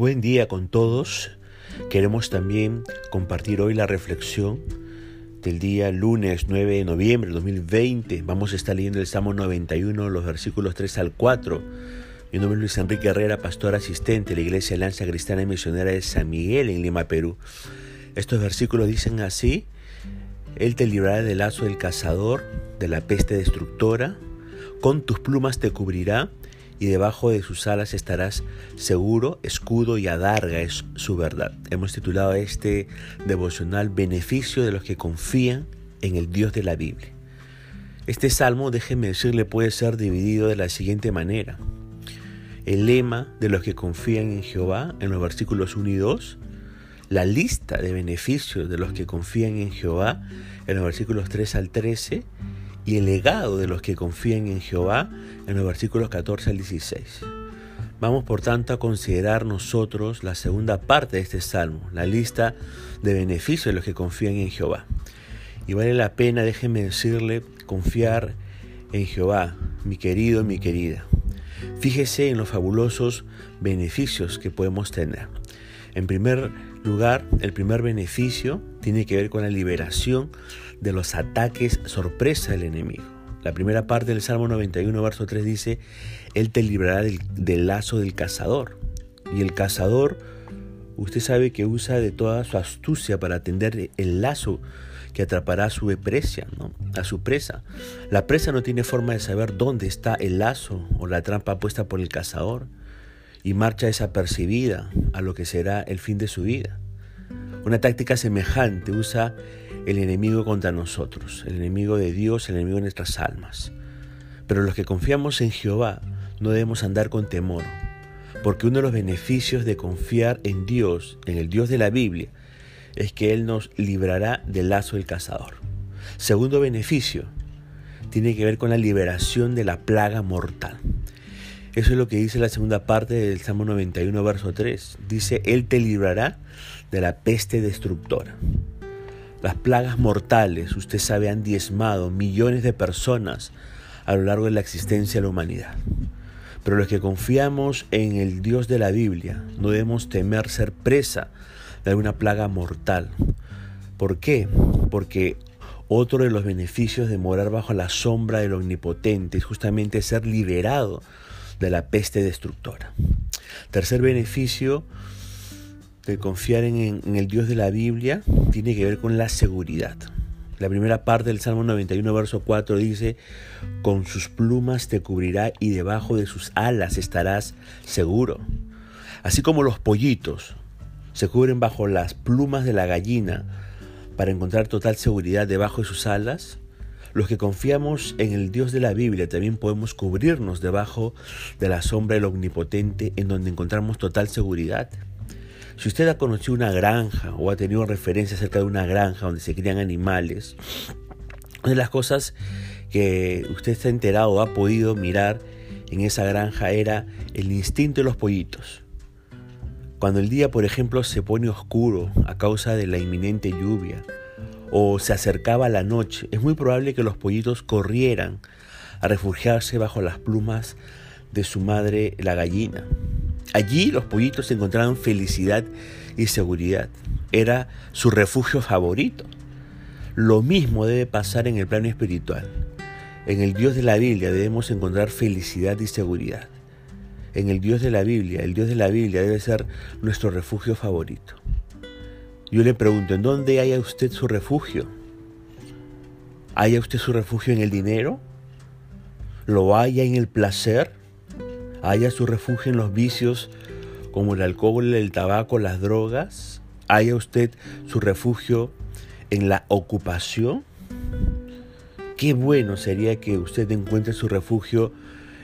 Buen día con todos. Queremos también compartir hoy la reflexión del día lunes 9 de noviembre de 2020. Vamos a estar leyendo el Salmo 91, los versículos 3 al 4. Mi nombre es Luis Enrique Herrera, pastor asistente de la Iglesia Alianza Cristiana y Misionera de San Miguel en Lima, Perú. Estos versículos dicen así, Él te librará del lazo del cazador, de la peste destructora, con tus plumas te cubrirá y debajo de sus alas estarás seguro, escudo y adarga es su verdad. Hemos titulado este devocional Beneficio de los que confían en el Dios de la Biblia. Este salmo, déjenme decirle, puede ser dividido de la siguiente manera. El lema de los que confían en Jehová en los versículos 1 y 2, la lista de beneficios de los que confían en Jehová en los versículos 3 al 13 y el legado de los que confían en Jehová en los versículos 14 al 16. Vamos por tanto a considerar nosotros la segunda parte de este salmo, la lista de beneficios de los que confían en Jehová. Y vale la pena, déjenme decirle, confiar en Jehová, mi querido, mi querida. Fíjese en los fabulosos beneficios que podemos tener. En primer lugar, el primer beneficio tiene que ver con la liberación de los ataques sorpresa del enemigo. La primera parte del Salmo 91, verso 3 dice, Él te librará del, lazo del cazador. Y el cazador, usted sabe que usa de toda su astucia para atender el lazo que atrapará a su presa, a su presa. La presa no tiene forma de saber dónde está el lazo o la trampa puesta por el cazador y marcha desapercibida a lo que será el fin de su vida. Una táctica semejante usa el enemigo contra nosotros, el enemigo de Dios, el enemigo de nuestras almas. Pero los que confiamos en Jehová no debemos andar con temor, porque uno de los beneficios de confiar en Dios, en el Dios de la Biblia, es que Él nos librará del lazo del cazador. Segundo beneficio, tiene que ver con la liberación de la plaga mortal. Eso es lo que dice la segunda parte del Salmo 91, verso 3. Dice, Él te librará de la peste destructora. Las plagas mortales, usted sabe, han diezmado millones de personas a lo largo de la existencia de la humanidad. Pero los que confiamos en el Dios de la Biblia no debemos temer ser presa de alguna plaga mortal. ¿Por qué? Porque otro de los beneficios de morar bajo la sombra del Omnipotente es justamente ser liberado de la peste destructora. Tercer beneficio de confiar en, el Dios de la Biblia tiene que ver con la seguridad. La primera parte del Salmo 91, verso 4 dice, con sus plumas te cubrirá y debajo de sus alas estarás seguro. Así como los pollitos se cubren bajo las plumas de la gallina para encontrar total seguridad debajo de sus alas, los que confiamos en el Dios de la Biblia también podemos cubrirnos debajo de la sombra del Omnipotente en donde encontramos total seguridad. Si usted ha conocido una granja o ha tenido referencia acerca de una granja donde se crían animales, una de las cosas que usted está enterado o ha podido mirar en esa granja era el instinto de los pollitos. Cuando el día, por ejemplo, se pone oscuro a causa de la inminente lluvia o se acercaba la noche, es muy probable que los pollitos corrieran a refugiarse bajo las plumas de su madre, la gallina. Allí los pollitos encontraban felicidad y seguridad. Era su refugio favorito. Lo mismo debe pasar en el plano espiritual. En el Dios de la Biblia debemos encontrar felicidad y seguridad. En el Dios de la Biblia, el Dios de la Biblia debe ser nuestro refugio favorito. Yo le pregunto, ¿en dónde haya usted su refugio? ¿Haya usted su refugio en el dinero? ¿Lo haya en el placer? haya su refugio en los vicios como el alcohol, el tabaco, las drogas, haya usted su refugio en la ocupación. Qué bueno sería que usted encuentre su refugio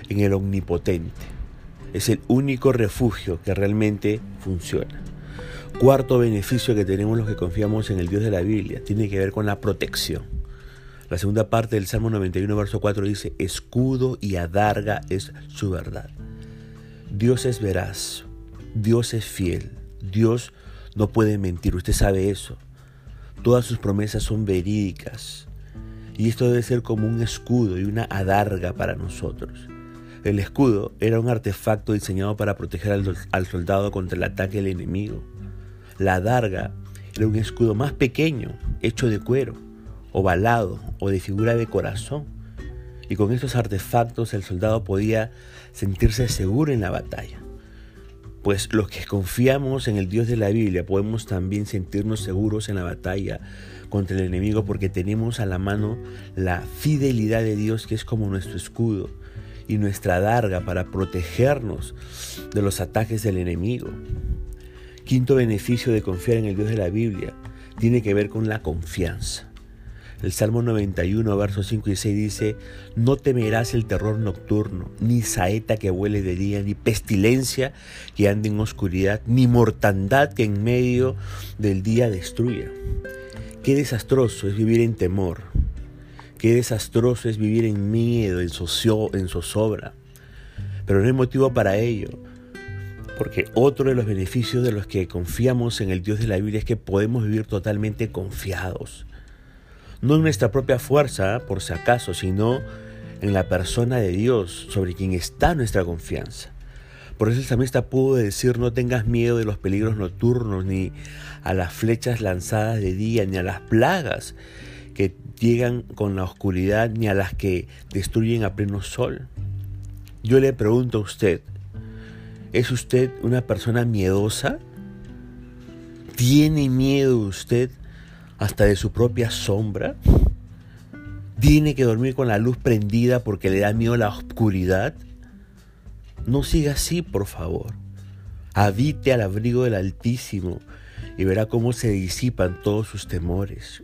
en el omnipotente. Es el único refugio que realmente funciona. Cuarto beneficio que tenemos los que confiamos en el Dios de la Biblia tiene que ver con la protección. La segunda parte del Salmo 91, verso 4 dice, escudo y adarga es su verdad. Dios es veraz, Dios es fiel, Dios no puede mentir, usted sabe eso. Todas sus promesas son verídicas y esto debe ser como un escudo y una adarga para nosotros. El escudo era un artefacto diseñado para proteger al, soldado contra el ataque del enemigo. La darga era un escudo más pequeño, hecho de cuero, ovalado o de figura de corazón. Y con estos artefactos el soldado podía sentirse seguro en la batalla. Pues los que confiamos en el Dios de la Biblia podemos también sentirnos seguros en la batalla contra el enemigo porque tenemos a la mano la fidelidad de Dios que es como nuestro escudo y nuestra darga para protegernos de los ataques del enemigo. Quinto beneficio de confiar en el Dios de la Biblia tiene que ver con la confianza. El Salmo 91, versos 5 y 6 dice, No temerás el terror nocturno, ni saeta que vuele de día, ni pestilencia que ande en oscuridad, ni mortandad que en medio del día destruya. Qué desastroso es vivir en temor. Qué desastroso es vivir en miedo, en, en zozobra. Pero no hay motivo para ello. Porque otro de los beneficios de los que confiamos en el Dios de la Biblia es que podemos vivir totalmente confiados no en nuestra propia fuerza, por si acaso, sino en la persona de Dios, sobre quien está nuestra confianza. Por eso el salmista pudo decir, no tengas miedo de los peligros nocturnos, ni a las flechas lanzadas de día, ni a las plagas que llegan con la oscuridad, ni a las que destruyen a pleno sol. Yo le pregunto a usted, ¿es usted una persona miedosa? ¿Tiene miedo usted hasta de su propia sombra? ¿Tiene que dormir con la luz prendida porque le da miedo la oscuridad? No siga así, por favor. Habite al abrigo del Altísimo y verá cómo se disipan todos sus temores.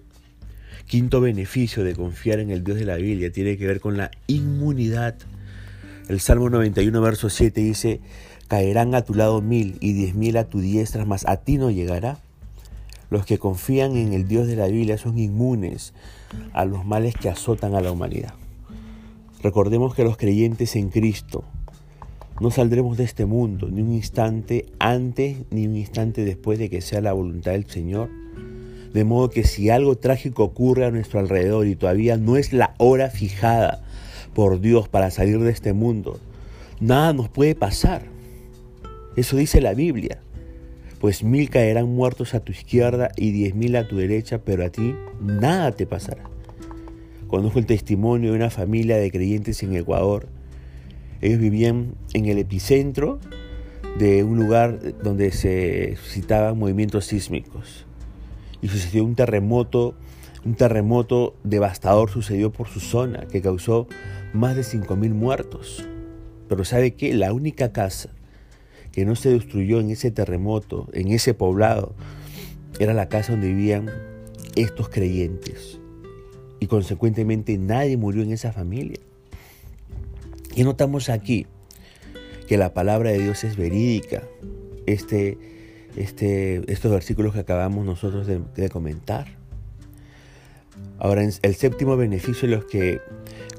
Quinto beneficio de confiar en el Dios de la Biblia tiene que ver con la inmunidad. El Salmo 91, verso 7 dice, caerán a tu lado mil y diez mil a tu diestra, mas a ti no llegará. Los que confían en el Dios de la Biblia son inmunes a los males que azotan a la humanidad. Recordemos que los creyentes en Cristo no saldremos de este mundo ni un instante antes ni un instante después de que sea la voluntad del Señor. De modo que si algo trágico ocurre a nuestro alrededor y todavía no es la hora fijada por Dios para salir de este mundo, nada nos puede pasar. Eso dice la Biblia pues mil caerán muertos a tu izquierda y diez mil a tu derecha, pero a ti nada te pasará. Conozco el testimonio de una familia de creyentes en Ecuador. Ellos vivían en el epicentro de un lugar donde se suscitaban movimientos sísmicos. Y sucedió un terremoto, un terremoto devastador sucedió por su zona que causó más de cinco mil muertos. Pero ¿sabe qué? La única casa que no se destruyó en ese terremoto, en ese poblado, era la casa donde vivían estos creyentes. Y consecuentemente nadie murió en esa familia. Y notamos aquí que la palabra de Dios es verídica. Este, este, estos versículos que acabamos nosotros de, comentar. Ahora, el séptimo beneficio de los que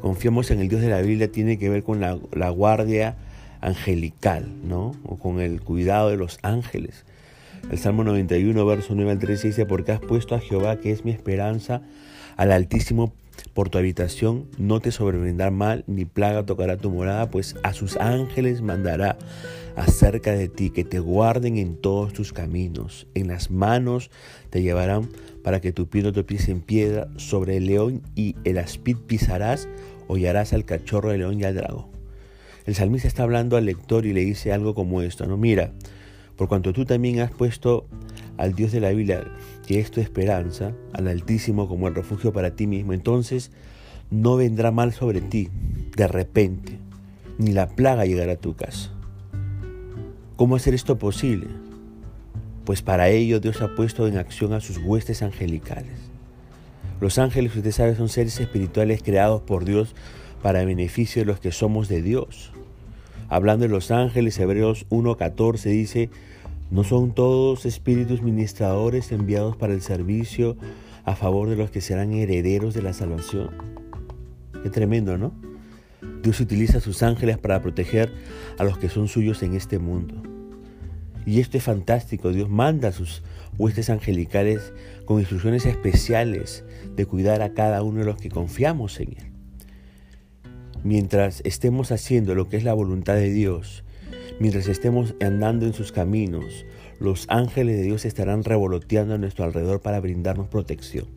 confiamos en el Dios de la Biblia tiene que ver con la, la guardia angelical, ¿no? O con el cuidado de los ángeles. El Salmo 91, verso 9 al 13 dice, porque has puesto a Jehová, que es mi esperanza, al Altísimo por tu habitación, no te sobrevendrá mal, ni plaga tocará tu morada, pues a sus ángeles mandará acerca de ti, que te guarden en todos tus caminos. En las manos te llevarán para que tu pie no te pise en piedra, sobre el león y el aspid pisarás, hollarás al cachorro del león y al dragón. El salmista está hablando al lector y le dice algo como esto, ¿no? Mira, por cuanto tú también has puesto al Dios de la Biblia, que es tu esperanza, al Altísimo como el refugio para ti mismo, entonces no vendrá mal sobre ti de repente, ni la plaga llegará a tu casa. ¿Cómo hacer esto posible? Pues para ello Dios ha puesto en acción a sus huestes angelicales. Los ángeles, usted sabe, son seres espirituales creados por Dios para beneficio de los que somos de Dios. Hablando de los ángeles, Hebreos 1.14 dice, ¿no son todos espíritus ministradores enviados para el servicio a favor de los que serán herederos de la salvación? Qué tremendo, ¿no? Dios utiliza a sus ángeles para proteger a los que son suyos en este mundo. Y esto es fantástico. Dios manda a sus huestes angelicales con instrucciones especiales de cuidar a cada uno de los que confiamos en Él. Mientras estemos haciendo lo que es la voluntad de Dios, mientras estemos andando en sus caminos, los ángeles de Dios estarán revoloteando a nuestro alrededor para brindarnos protección.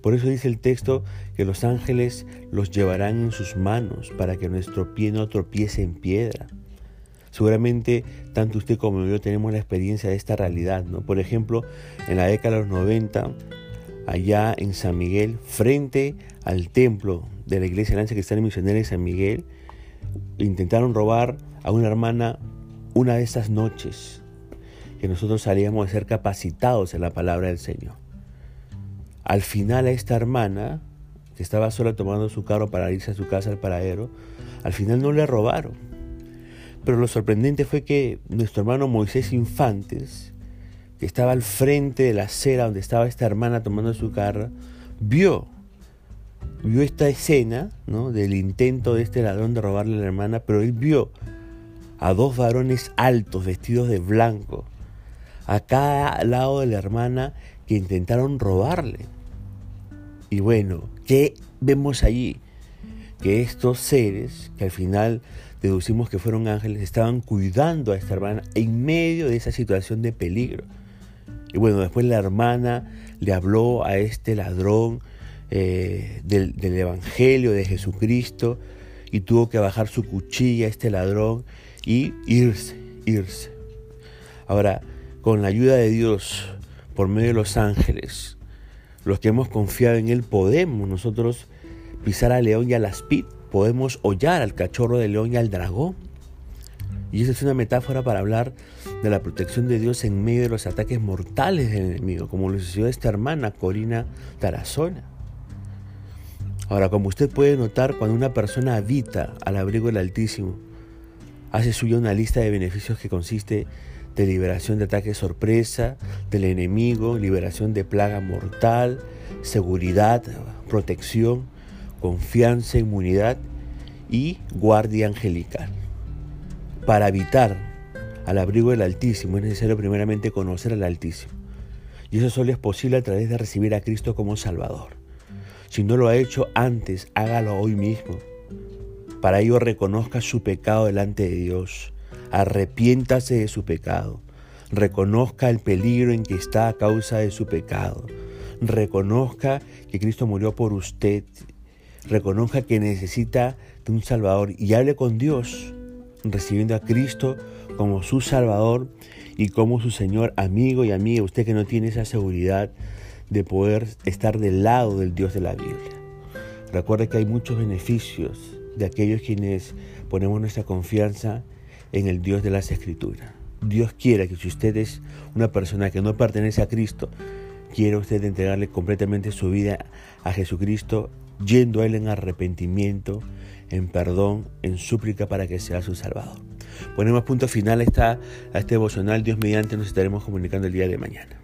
Por eso dice el texto que los ángeles los llevarán en sus manos para que nuestro pie no tropiece en piedra. Seguramente tanto usted como yo tenemos la experiencia de esta realidad. ¿no? Por ejemplo, en la década de los 90, allá en San Miguel, frente al templo de la iglesia la Cristiana Misionera de San Miguel, intentaron robar a una hermana una de esas noches que nosotros salíamos a ser capacitados en la palabra del Señor. Al final a esta hermana, que estaba sola tomando su carro para irse a su casa al paradero, al final no le robaron. Pero lo sorprendente fue que nuestro hermano Moisés Infantes, que estaba al frente de la acera donde estaba esta hermana tomando su carro, vio, vio esta escena ¿no? del intento de este ladrón de robarle a la hermana, pero él vio a dos varones altos vestidos de blanco a cada lado de la hermana que intentaron robarle. Y bueno, ¿qué vemos allí? Que estos seres, que al final deducimos que fueron ángeles, estaban cuidando a esta hermana en medio de esa situación de peligro. Y bueno, después la hermana le habló a este ladrón eh, del, del Evangelio de Jesucristo y tuvo que bajar su cuchilla este ladrón y irse, irse. Ahora, con la ayuda de Dios, por medio de los ángeles, los que hemos confiado en Él, podemos nosotros pisar al león y al aspid, podemos hollar al cachorro del león y al dragón. Y esa es una metáfora para hablar de la protección de Dios en medio de los ataques mortales del enemigo, como lo sucedió esta hermana, Corina Tarazona. Ahora, como usted puede notar, cuando una persona habita al abrigo del Altísimo, hace suya una lista de beneficios que consiste de liberación de ataque sorpresa del enemigo, liberación de plaga mortal, seguridad, protección, confianza, inmunidad y guardia angelical. Para habitar al abrigo del Altísimo es necesario primeramente conocer al Altísimo. Y eso solo es posible a través de recibir a Cristo como Salvador. Si no lo ha hecho antes, hágalo hoy mismo. Para ello reconozca su pecado delante de Dios. Arrepiéntase de su pecado. Reconozca el peligro en que está a causa de su pecado. Reconozca que Cristo murió por usted. Reconozca que necesita de un Salvador y hable con Dios, recibiendo a Cristo como su Salvador y como su Señor, amigo y amiga. Usted que no tiene esa seguridad de poder estar del lado del Dios de la Biblia. Recuerde que hay muchos beneficios de aquellos quienes ponemos nuestra confianza en el Dios de las Escrituras. Dios quiera que si usted es una persona que no pertenece a Cristo, quiera usted entregarle completamente su vida a Jesucristo, yendo a Él en arrepentimiento, en perdón, en súplica para que sea su Salvador. Ponemos punto final a, a este devocional. Dios mediante nos estaremos comunicando el día de mañana.